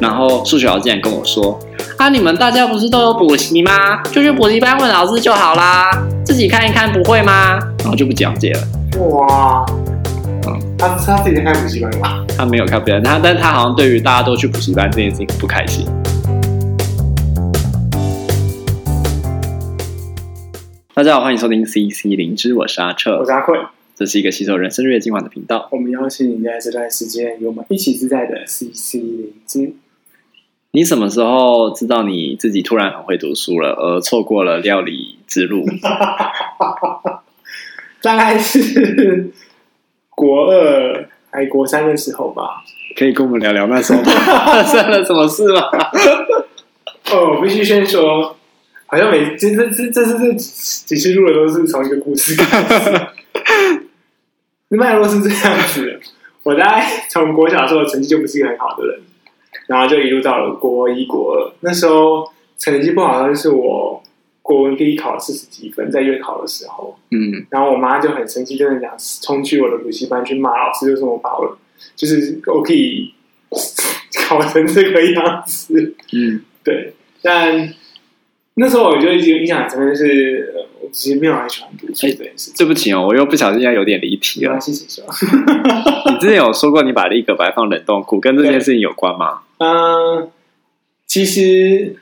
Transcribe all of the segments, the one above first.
然后数学老师竟然跟我说：“啊，你们大家不是都有补习吗？就去补习班问老师就好啦，自己看一看不会吗？”然后就不讲解了。哇，嗯，他他自己在开补习班吗？他没有开补习班，他但他好像对于大家都去补习班这件事情不开心。大家好，欢迎收听 CC 灵芝，我是阿彻，我是阿慧。这是一个吸收人生日月精华的频道。我们邀请你在这段时间与我们一起自在的 CC 灵知。你什么时候知道你自己突然很会读书了，而错过了料理之路？大概是国二还国三的时候吧。可以跟我们聊聊那时候 发生了什么事吗？哦，我必须先说，好像每这这这这是这几次录的都是从一个故事开始。脉络是这样子的，我大概从国小的时候成绩就不是一个很好的人，然后就一路到了国一、国二。那时候成绩不好的就是我国文可以考四十几分，在月考的时候，嗯，然后我妈就很生气，就很想冲去我的补习班去骂老师，就说我把我就是我可以 考成这个样子，嗯，对，但。那时候我就一直印象很深，就是我其实没有很喜欢读书这件事。对不起哦，我又不小心要有点离题了。谢谢说，你之前有说过你把立可白放冷冻库，跟这件事情有关吗？嗯，其实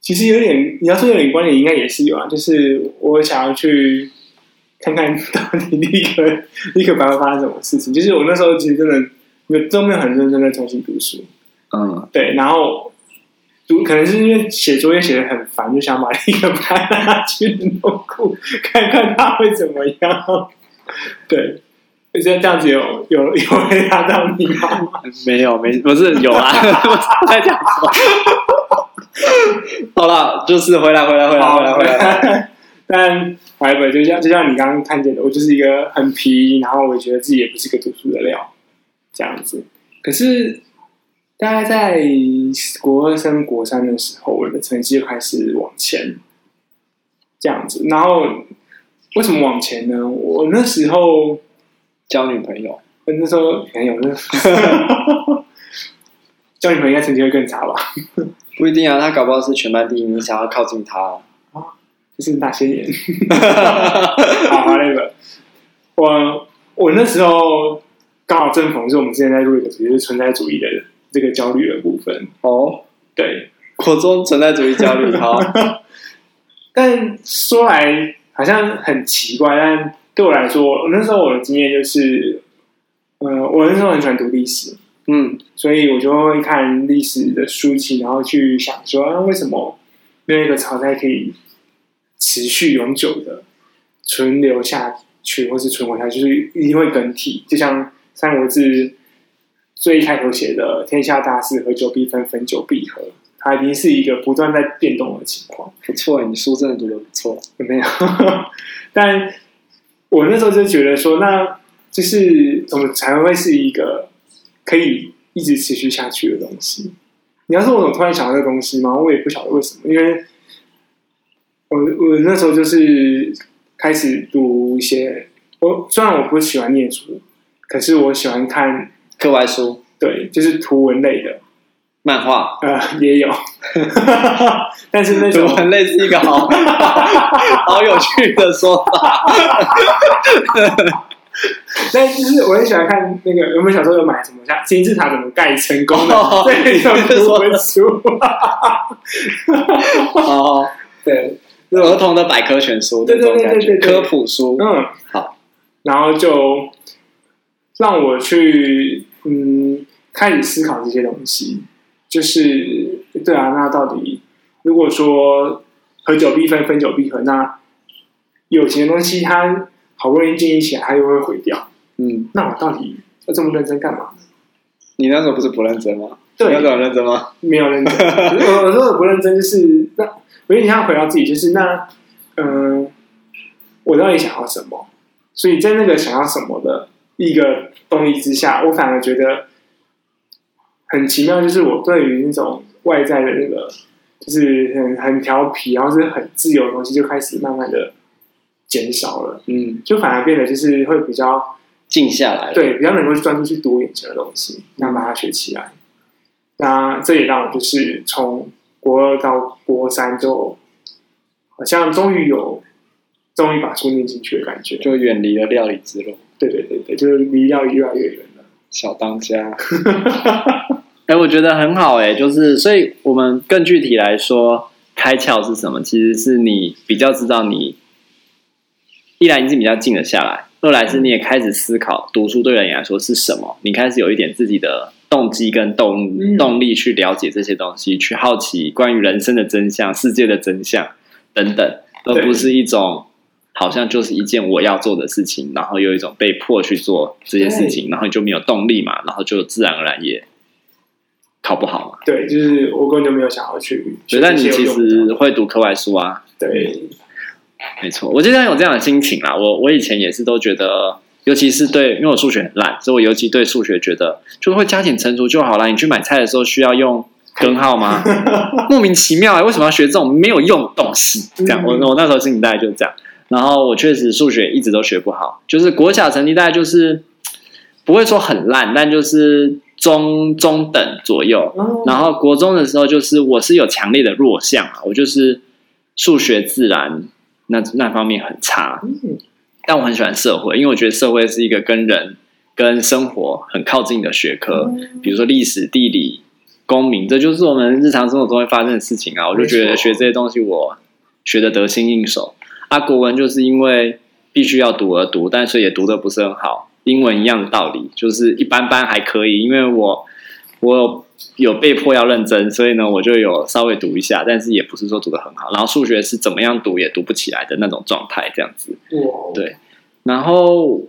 其实有点，你要说有点关联，应该也是有啊。就是我想要去看看到底立可立可白会发生什么事情。就是我那时候其实真的没都没有很认真的重新读书。嗯，对，然后。可能是因为写作业写的很烦，就想把立可白拿去冷冻库看看他会怎么样。对，就这样子有有有回答到你吗？没有，没不是有啊，在讲说。好了，就是回来，回来，回来，回来，回来。但还有就像就像你刚刚看见的，我就是一个很皮，然后我觉得自己也不是个读书的料，这样子。可是。大概在国二升国三的时候，我的成绩就开始往前，这样子。然后为什么往前呢？我那时候交女朋友，我那时候没有，那 交女朋友应该成绩会更差吧？不一定啊，他搞不好是全班第一名，你想要靠近他啊？就是那些年？好，那个我我那时候刚好正逢是我们之前在录一个主题是存在主义的人。这个焦虑的部分。哦，对，国中存在主义焦虑哈，但说来好像很奇怪，但对我来说，那时候我的经验就是，呃，我那时候很喜欢读历史，嗯，所以我就会看历史的书籍，然后去想说，啊，为什么没有一个朝代可以持续永久的存留下去，或是存活下去，就是一定会更替，就像《三国志》。最一开头写的“天下大事，合久必分，分久必合”，它已经是一个不断在变动的情况。不错，你书真的读的不错。有没有？但我那时候就觉得说，那就是怎么才会是一个可以一直持续下去的东西？你要说我怎么突然想到这个东西吗？我也不晓得为什么。因为我我那时候就是开始读一些，我虽然我不喜欢念书，可是我喜欢看。课外书，对，就是图文类的漫画，呃，也有，但是那种图文类是一个好 好有趣的说法。但就是我很喜欢看那个，有没有小时候有买什么像金字塔怎么盖成功的那种图文书？哦，对，儿童的百科全书，对对对对，科普书，嗯，好，然后就让我去。嗯，开始思考这些东西，就是对啊，那到底如果说合久必分，分久必合，那有钱的东西它好不容易建立起来，它又会毁掉。嗯，那我到底要这么认真干嘛？你那时候不是不认真吗？对，你那时候认真吗？没有认真。我我说的不认真，就是那我有点想回到自己，就是那嗯、呃，我到底想要什么？所以在那个想要什么的一个。动力之下，我反而觉得很奇妙，就是我对于那种外在的那个，就是很很调皮，然后是很自由的东西，就开始慢慢的减少了。嗯，就反而变得就是会比较静下来，对，比较能够专注去读眼前的东西，然后把它学起来。那这也让我就是从国二到国三，就好像终于有终于把书念进去的感觉，就远离了料理之路。对就是离要越来越远了。小当家，哎、欸，我觉得很好哎、欸，就是所以我们更具体来说，开窍是什么？其实是你比较知道你，一来你是比较静了下来，二来是你也开始思考读书对人来说是什么，你开始有一点自己的动机跟动动力去了解这些东西，去好奇关于人生的真相、世界的真相等等，而不是一种。好像就是一件我要做的事情，然后有一种被迫去做这些事情，然后你就没有动力嘛，然后就自然而然也考不好嘛。对，就是我根本就没有想要去。对，但你其实会读课外书啊。对，没错，我经常有这样的心情啦。我我以前也是都觉得，尤其是对，因为我数学很烂，所以我尤其对数学觉得，就是会加减乘除就好了。你去买菜的时候需要用根号吗？莫名其妙啊，为什么要学这种没有用的东西？这样，我我那时候心里大概就是这样。然后我确实数学一直都学不好，就是国小成绩大概就是不会说很烂，但就是中中等左右。然后国中的时候，就是我是有强烈的弱项啊，我就是数学、自然那那方面很差。但我很喜欢社会，因为我觉得社会是一个跟人跟生活很靠近的学科，比如说历史、地理、公民，这就是我们日常生活中会发生的事情啊。我就觉得学这些东西，我学的得心应手。他、啊、国文就是因为必须要读而读，但是也读的不是很好。英文一样的道理，就是一般般还可以。因为我我有被迫要认真，所以呢，我就有稍微读一下，但是也不是说读的很好。然后数学是怎么样读也读不起来的那种状态，这样子。对。然后，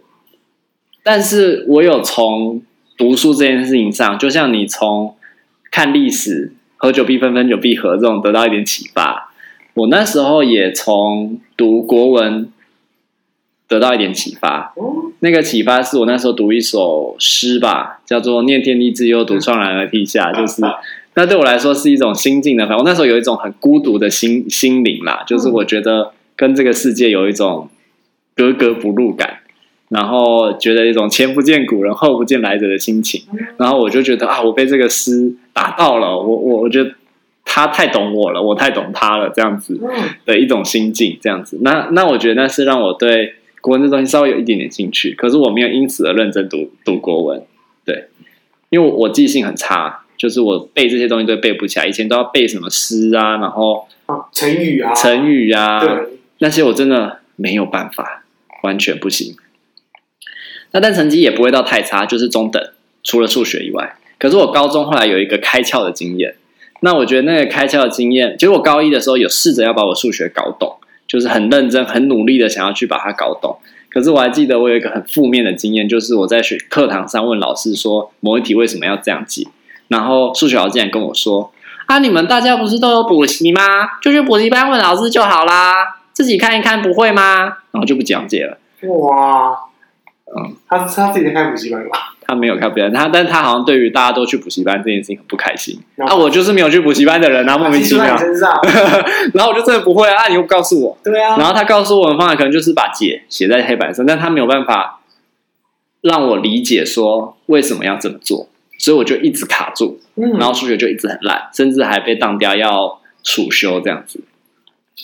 但是我有从读书这件事情上，就像你从看历史“合久必分，分久必合”这种得到一点启发。我那时候也从读国文得到一点启发，那个启发是我那时候读一首诗吧，叫做“念天地之悠，独怆然而涕下”，就是那对我来说是一种心境的。反正我那时候有一种很孤独的心心灵啦，就是我觉得跟这个世界有一种格格不入感，然后觉得一种前不见古人后不见来者的心情，然后我就觉得啊，我被这个诗打到了，我我我觉得。他太懂我了，我太懂他了，这样子的一种心境，这样子。那那我觉得那是让我对国文这东西稍微有一点点兴趣，可是我没有因此而认真读读国文，对，因为我，我记性很差，就是我背这些东西都背不起来。以前都要背什么诗啊，然后成语啊，成语啊，对，那些我真的没有办法，完全不行。那但成绩也不会到太差，就是中等，除了数学以外。可是我高中后来有一个开窍的经验。那我觉得那个开窍的经验，其实我高一的时候有试着要把我数学搞懂，就是很认真、很努力的想要去把它搞懂。可是我还记得我有一个很负面的经验，就是我在学课堂上问老师说某一题为什么要这样解，然后数学老师竟然跟我说：“啊，你们大家不是都有补习吗？就去补习班问老师就好啦，自己看一看不会吗？”然后就不讲解了。哇，嗯，他他自己在开补习班吧？他没有开补习班，他但他好像对于大家都去补习班这件事情很不开心。啊，我就是没有去补习班的人，然后莫名其妙。然后我就真的不会啊，你又不告诉我。对啊。然后他告诉我的方法可能就是把解写在黑板上，但他没有办法让我理解说为什么要这么做，所以我就一直卡住。然后数学就一直很烂，甚至还被当掉要暑修这样子。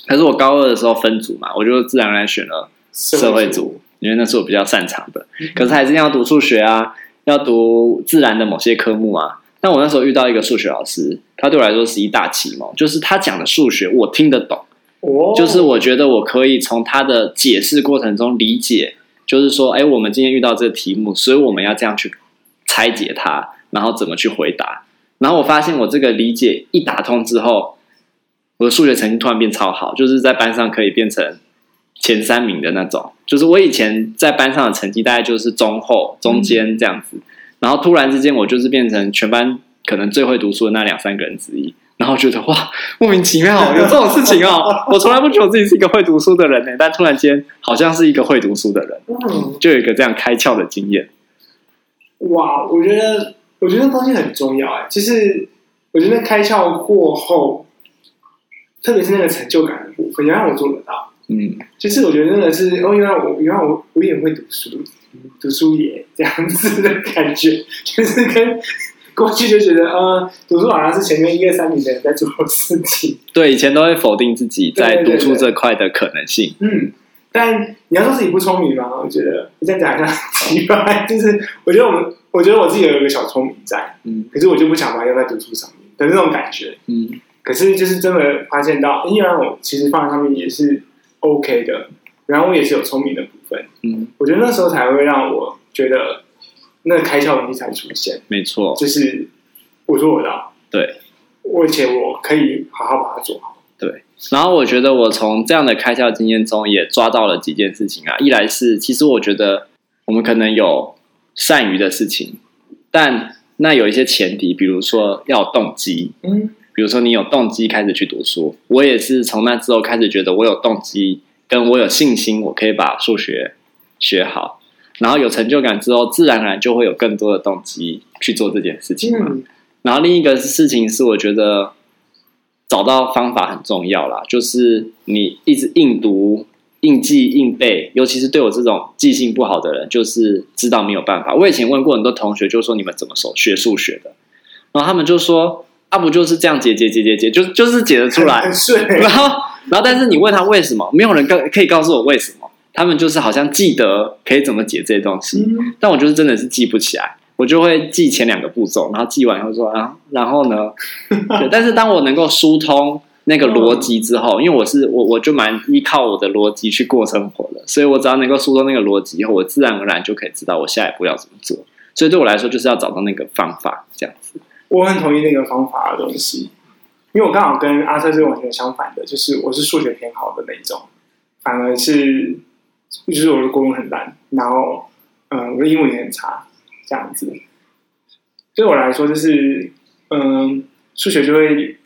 可是我高二的时候分组嘛，我就自然而然选了社会组，因为那是我比较擅长的。可是还是要读数学啊。要读自然的某些科目啊，但我那时候遇到一个数学老师，他对我来说是一大启蒙，就是他讲的数学我听得懂，就是我觉得我可以从他的解释过程中理解，就是说，哎，我们今天遇到这个题目，所以我们要这样去拆解它，然后怎么去回答。然后我发现我这个理解一打通之后，我的数学成绩突然变超好，就是在班上可以变成前三名的那种。就是我以前在班上的成绩大概就是中后、中间这样子，嗯、然后突然之间我就是变成全班可能最会读书的那两三个人之一，然后觉得哇，莫名其妙有这种事情哦！我从来不觉得我自己是一个会读书的人呢，但突然间好像是一个会读书的人，嗯、就有一个这样开窍的经验。哇，我觉得我觉得东西很重要哎，就是我觉得开窍过后，特别是那个成就感的部分，要让我做得到。嗯，就是我觉得真的是哦，原来我原来我我也会读书，读书也这样子的感觉，就是跟过去就觉得，呃，读书好像是前面一二三名的人在做事情。对，以前都会否定自己在读书这块的可能性。对对对对嗯，但你要说自己不聪明吗？我觉得你再讲一下奇怪，就是我觉得我们，我觉得我自己有一个小聪明在，嗯，可是我就不想把它用在读书上面的那种感觉，嗯。可是就是真的发现到，因为我其实放在上面也是 OK 的，然后我也是有聪明的部分，嗯，我觉得那时候才会让我觉得那个开窍的东西才出现，没错，就是我做得到，对，而且我可以好好把它做好，对。然后我觉得我从这样的开窍经验中也抓到了几件事情啊，一来是其实我觉得我们可能有善于的事情，但那有一些前提，比如说要动机，嗯。比如说，你有动机开始去读书，我也是从那之后开始觉得我有动机，跟我有信心，我可以把数学学好，然后有成就感之后，自然而然就会有更多的动机去做这件事情嘛。嗯。然后另一个事情是，我觉得找到方法很重要啦，就是你一直硬读、硬记、硬背，尤其是对我这种记性不好的人，就是知道没有办法。我以前问过很多同学，就说你们怎么手学数学的，然后他们就说。啊，不就是这样解解解解解，就就是解得出来。然后，然后，但是你问他为什么，没有人告可以告诉我为什么。他们就是好像记得可以怎么解这些东西，嗯、但我就是真的是记不起来。我就会记前两个步骤，然后记完以后说啊，然后呢？对，但是当我能够疏通那个逻辑之后，因为我是我，我就蛮依靠我的逻辑去过生活的，所以我只要能够疏通那个逻辑以后，我自然而然就可以知道我下一步要怎么做。所以对我来说，就是要找到那个方法，这样子。我很同意那个方法的东西，因为我刚好跟阿瑟是完全相反的，就是我是数学偏好的那一种，反而是就是我的国文很烂，然后嗯，我的英文也很差，这样子。对我来说，就是嗯，数学就会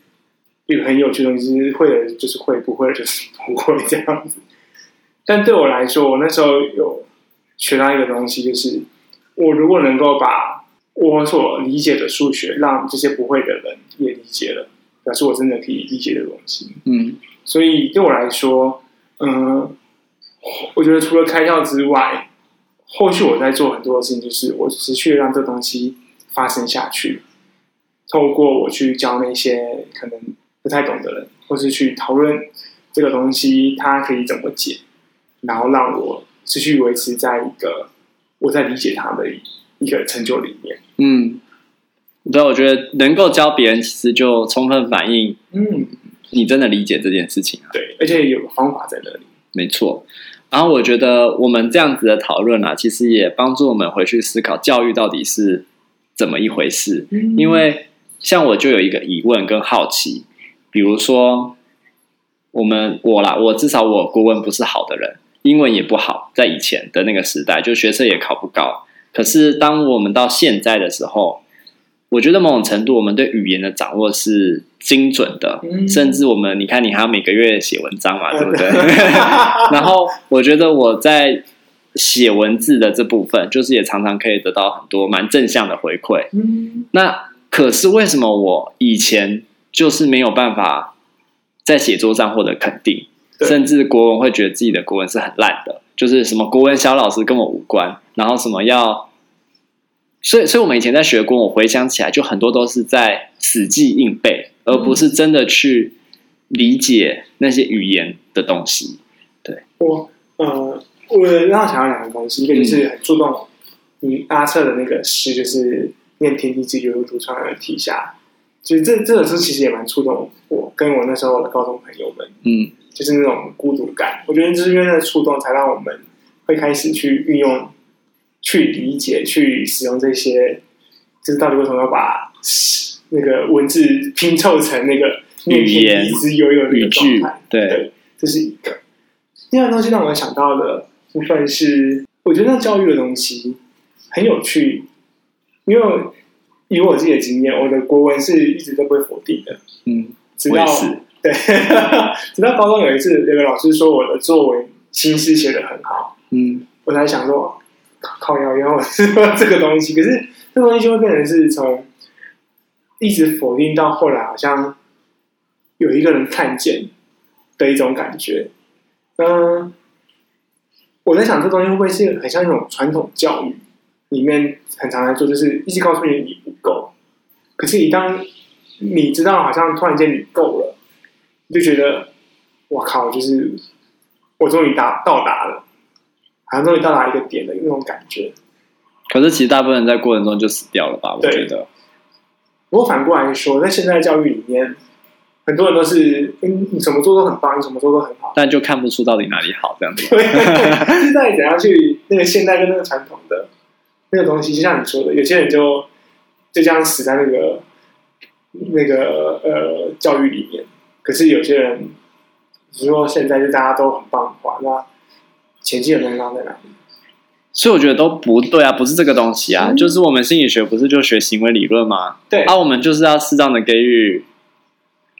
一个很有趣的东西，就是会的就是会，不会的就是不会这样子。但对我来说，我那时候有学到一个东西，就是我如果能够把我所理解的数学，让这些不会的人也理解了，表示我真的可以理解的东西。嗯，所以对我来说，嗯，我觉得除了开窍之外，后续我在做很多的事情，就是我持续让这东西发生下去。透过我去教那些可能不太懂的人，或是去讨论这个东西，它可以怎么解，然后让我持续维持在一个我在理解它的一个成就里面。嗯，对，我觉得能够教别人，其实就充分反映，嗯，你真的理解这件事情啊。对，而且有个方法在那里。没错。然后我觉得我们这样子的讨论啊，其实也帮助我们回去思考教育到底是怎么一回事。嗯。因为像我就有一个疑问跟好奇，比如说我们我啦，我至少我国文不是好的人，英文也不好，在以前的那个时代，就学测也考不高。可是，当我们到现在的时候，我觉得某种程度，我们对语言的掌握是精准的，嗯、甚至我们，你看，你还要每个月写文章嘛，对不对？然后，我觉得我在写文字的这部分，就是也常常可以得到很多蛮正向的回馈。嗯、那可是为什么我以前就是没有办法在写作上获得肯定，甚至国文会觉得自己的国文是很烂的？就是什么国文小老师跟我无关，然后什么要，所以所以我们以前在学过，我回想起来就很多都是在死记硬背，而不是真的去理解那些语言的东西。对，我呃，我让我想到两个东西，一个就是很触动你阿策的那个诗，就是念天地之悠悠，独怆然而涕下。其实这这首诗其实也蛮触动我，跟我那时候的高中朋友们，嗯。就是那种孤独感，我觉得就是因为那个触动，才让我们会开始去运用、去理解、去使用这些。就是到底为什么要把那个文字拼凑成那个念天地之悠悠的一个状态？对，对，这是一个。第二个东西让我想到的部分是，我觉得那教育的东西很有趣，因为以我自己的经验，我的国文是一直都不会否定的。嗯，直到。对，直到高中有一次，有个老师说我的作文新诗写得很好，嗯，我才想说，靠谣，原来我是说这个东西。可是这个东西就会变成是从一直否定到后来，好像有一个人看见的一种感觉。嗯，我在想，这东西会不会是很像那种传统教育里面很常来做，就是一直告诉你你不够，可是，你当你知道好像突然间你够了，你就觉得，我靠，就是我终于达到达了，好像终于到达一个点的那种感觉。可是，其实大部分人在过程中就死掉了吧？我觉得。不过反过来说，在现在教育里面，很多人都是，嗯，你什么做都很棒，你什么做都很好，但就看不出到底哪里好这样子。对，现在怎样去那个现代跟那个传统的那个东西，就像你说的，有些人就就这样死在那个那个呃教育里面。可是有些人，比如说现在就大家都很棒的话，那前进的地方在哪里？所以我觉得都不对啊，不是这个东西啊，嗯、就是我们心理学不是就学行为理论吗？对，啊，我们就是要适当的给予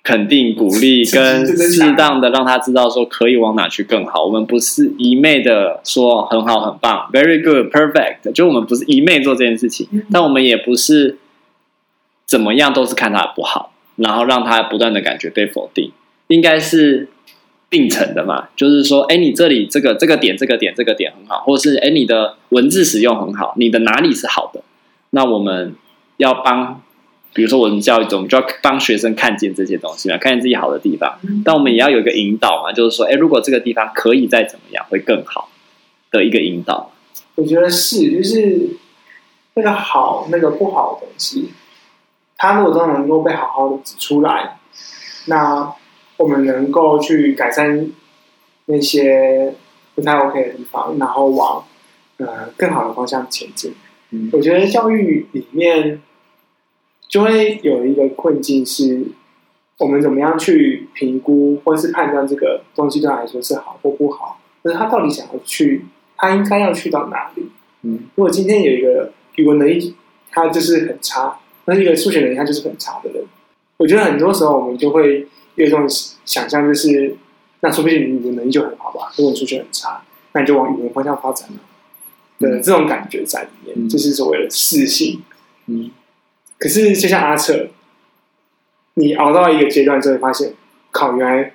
肯定、鼓励，跟适当的让他知道说可以往哪去更好。我们不是一昧的说很好、很棒，very good、perfect，就我们不是一昧做这件事情，嗯、但我们也不是怎么样都是看他不好，然后让他不断的感觉被否定，应该是。并成的嘛，就是说，哎，你这里这个这个点，这个点，这个点很好，或者是哎，你的文字使用很好，你的哪里是好的？那我们要帮，比如说我们教育中，就要帮学生看见这些东西嘛，看见自己好的地方。但我们也要有一个引导嘛，就是说，哎，如果这个地方可以再怎么样，会更好的一个引导。我觉得是，就是那个好，那个不好的东西，它如果都能够被好好的指出来，那。我们能够去改善那些不太 OK 的地方，然后往呃更好的方向前进。嗯，我觉得教育里面就会有一个困境，是我们怎么样去评估或是判断这个东西对他来说是好或不好，就是他到底想要去，他应该要去到哪里？嗯，如果今天有一个语文能力他就是很差，那一个数学能力他就是很差的人，我觉得很多时候我们就会。有一种想象就是，那说不定你的能力就很好吧？如果你数学很差，那你就往语文方向发展了。对，这种感觉在里面，嗯、就是所谓的适性。嗯。可是就像阿策，你熬到一个阶段之后，发现，靠，原来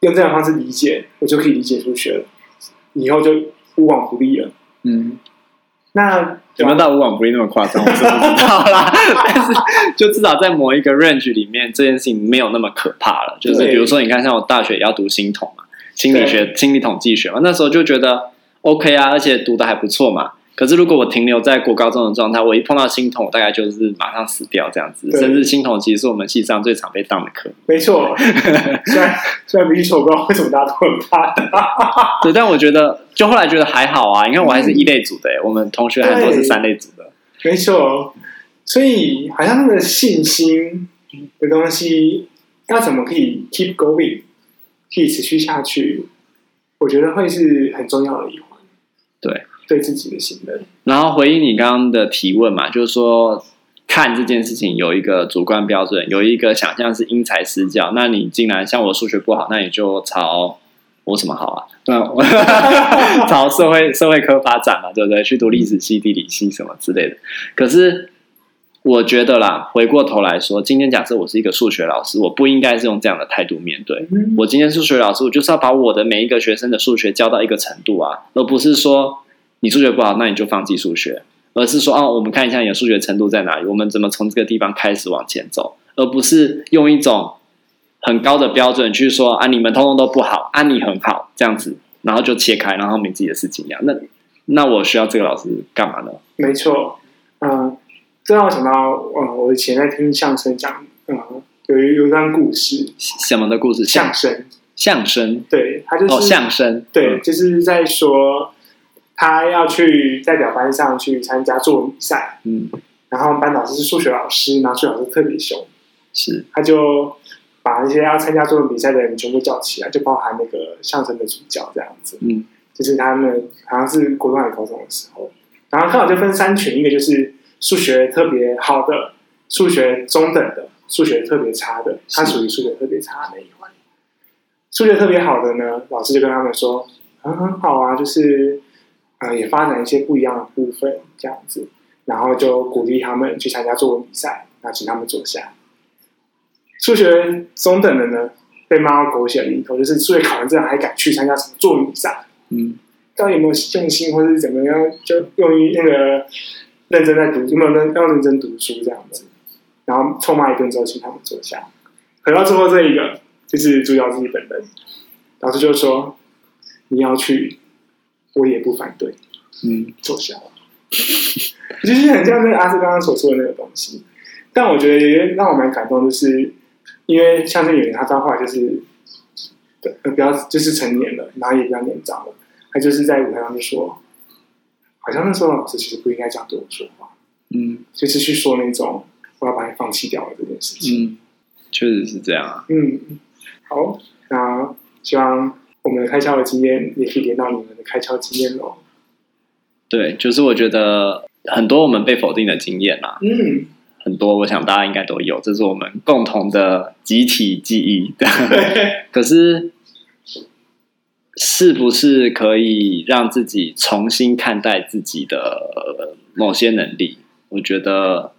用这样的方式理解，我就可以理解数学了，以后就无往不利了。嗯。那。有没有到无往不利那么夸张？我是不知道啦，但是就至少在某一个 range 里面，这件事情没有那么可怕了。就是比如说，你看，像我大学也要读心统嘛，心理学、心理统计学嘛，那时候就觉得 OK 啊，而且读的还不错嘛。可是，如果我停留在国高中的状态，我一碰到心统，我大概就是马上死掉这样子。甚至心统其实是我们系上最常被当的课。没错，虽然虽然比起我不知道为什么大家都很怕。对，但我觉得就后来觉得还好啊。你看我还是一类组的，嗯、我们同学很多是三类组的。没错，所以好像那个信心的东西要怎么可以 keep going，可以持续下去，我觉得会是很重要的一环。对。自己的信任，然后回应你刚刚的提问嘛，就是说看这件事情有一个主观标准，有一个想象是因材施教。那你竟然像我数学不好，那你就朝我什么好啊？那我 朝社会社会科发展嘛，对不对？去读历史系、地理系什么之类的。可是我觉得啦，回过头来说，今天假设我是一个数学老师，我不应该是用这样的态度面对。我今天数学老师，我就是要把我的每一个学生的数学教到一个程度啊，而不是说。你数学不好，那你就放弃数学，而是说哦，我们看一下你的数学程度在哪里，我们怎么从这个地方开始往前走，而不是用一种很高的标准去说啊，你们通通都不好，啊，你很好这样子，然后就切开，然后没自己的事情一样。那那我需要这个老师干嘛呢？没错，嗯、呃，这让我想到，呃，我以前在听相声讲，嗯、呃，有一有一段故事，什么的故事？相声，相声，对，他就是、哦、相声，对，就是在说。他要去代表班上去参加作文比赛，嗯，然后班导师是数学老师，然后数学老师特别凶，是，他就把那些要参加作文比赛的人全部叫起来，就包含那个相声的主角这样子，嗯，就是他们好像是国中还是高中的时候，然后刚好就分三群，一个就是数学特别好的，数学中等的，数学特别差的，他属于数学特别差的那一环。数学特别好的呢，老师就跟他们说，很、嗯、很好啊，就是。啊、呃，也发展一些不一样的部分，这样子，然后就鼓励他们去参加作文比赛，然后请他们坐下。数学中等的呢，被骂到狗血淋头，就是数学考完这样还敢去参加什么作文比赛？嗯，到底有没有用心，或者是怎么样？就用于那个认真在读，有没有认要认真读书这样子？然后臭骂一顿之后，请他们坐下。回到最后这一个，就是主角自己本人，老师就说：“你要去，我也不反对。”嗯，坐下。就是很像那个阿斯刚刚所说的那个东西，但我觉得也让我蛮感动，就是因为像这演员，他到后来就是，对，比较就是成年了，然后也比较年长了，他就是在舞台上就说，好像那时候老师其实不应该这样对我说话，嗯，就是去说那种我要把你放弃掉了这件事情，嗯，确实是这样啊，嗯，好，那希望我们的开窍的经验也可以连到你们的开窍经验喽。对，就是我觉得很多我们被否定的经验啦，嗯，很多，我想大家应该都有，这是我们共同的集体记忆。对，可是，是不是可以让自己重新看待自己的某些能力？我觉得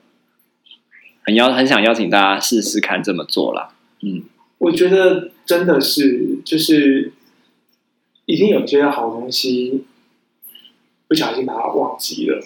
很邀，很想邀请大家试试看这么做啦。嗯，我觉得真的是，就是一定有些好东西。不小心把它忘记了，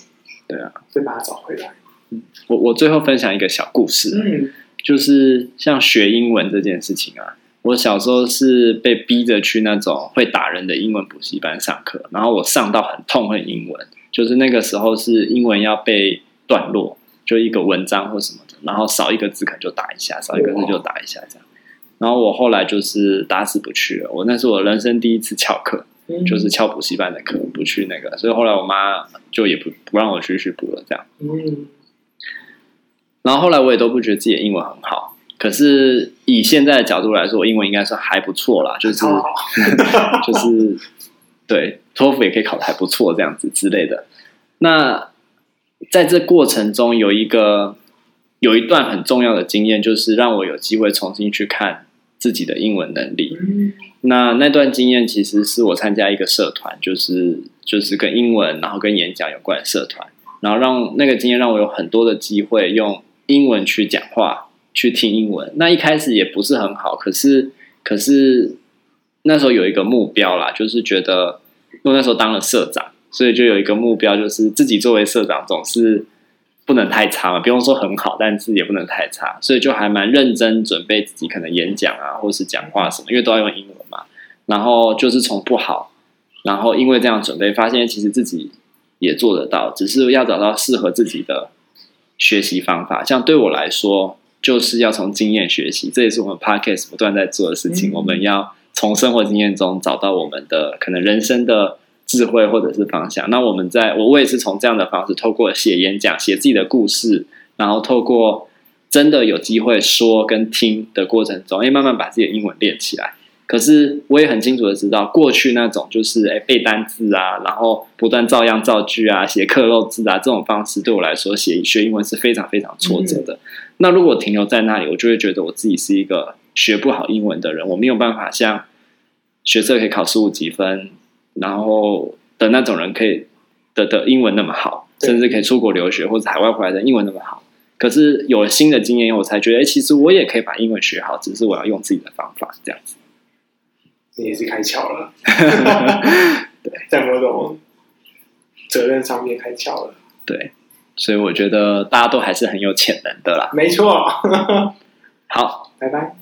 对啊，再把它找回来。嗯，我我最后分享一个小故事，嗯，就是像学英文这件事情啊，我小时候是被逼着去那种会打人的英文补习班上课，然后我上到很痛恨英文，就是那个时候是英文要背段落，就一个文章或什么的，然后少一个字可能就打一下，少一个字就打一下这样。然后我后来就是打死不去了，我那是我人生第一次翘课。就是翘补习班的课，不去那个，所以后来我妈就也不不让我继续补了，这样。嗯。然后后来我也都不觉得自己的英文很好，可是以现在的角度来说，我英文应该算还不错啦，就是 就是对托福也可以考的还不错，这样子之类的。那在这过程中，有一个有一段很重要的经验，就是让我有机会重新去看自己的英文能力。嗯那那段经验其实是我参加一个社团，就是就是跟英文，然后跟演讲有关的社团，然后让那个经验让我有很多的机会用英文去讲话，去听英文。那一开始也不是很好，可是可是那时候有一个目标啦，就是觉得因为那时候当了社长，所以就有一个目标，就是自己作为社长总是。不能太差嘛，不用说很好，但是也不能太差，所以就还蛮认真准备自己可能演讲啊，或是讲话什么，因为都要用英文嘛。然后就是从不好，然后因为这样准备，发现其实自己也做得到，只是要找到适合自己的学习方法。像对我来说，就是要从经验学习，这也是我们 Podcast 不断在做的事情。嗯、我们要从生活经验中找到我们的可能人生的。智慧或者是方向，那我们在我我也是从这样的方式，透过写演讲、写自己的故事，然后透过真的有机会说跟听的过程中，哎，慢慢把自己的英文练起来。可是我也很清楚的知道，过去那种就是哎背单字啊，然后不断照样造句啊，写克漏字啊这种方式，对我来说写学英文是非常非常挫折的。嗯、那如果停留在那里，我就会觉得我自己是一个学不好英文的人，我没有办法像学测可以考十五几分。然后的那种人可以的的英文那么好，甚至可以出国留学或者海外回来的英文那么好。可是有了新的经验以后，我才觉得，哎，其实我也可以把英文学好，只是我要用自己的方法这样子。你也是开窍了，对，在某种责任上面开窍了。对，所以我觉得大家都还是很有潜能的啦。没错。好，拜拜。